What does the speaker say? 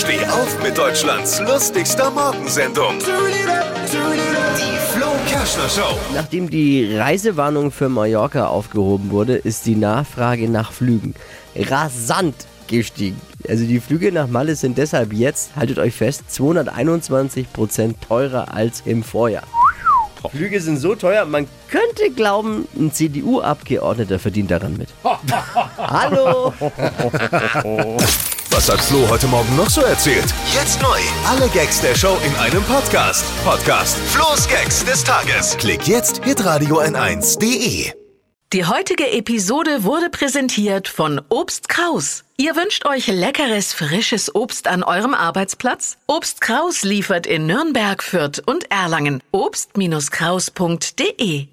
Steh auf mit Deutschlands lustigster Morgensendung. Die Flo Kerschner Show. Nachdem die Reisewarnung für Mallorca aufgehoben wurde, ist die Nachfrage nach Flügen rasant gestiegen. Also die Flüge nach Malle sind deshalb jetzt, haltet euch fest, 221% teurer als im Vorjahr. Flüge sind so teuer, man könnte glauben, ein CDU-Abgeordneter verdient daran mit. Hallo! Was hat Flo heute Morgen noch so erzählt? Jetzt neu. Alle Gags der Show in einem Podcast. Podcast Flo's Gags des Tages. Klick jetzt, hitradio n1.de. Die heutige Episode wurde präsentiert von Obst Kraus. Ihr wünscht euch leckeres, frisches Obst an eurem Arbeitsplatz? Obst Kraus liefert in Nürnberg, Fürth und Erlangen. Obst-Kraus.de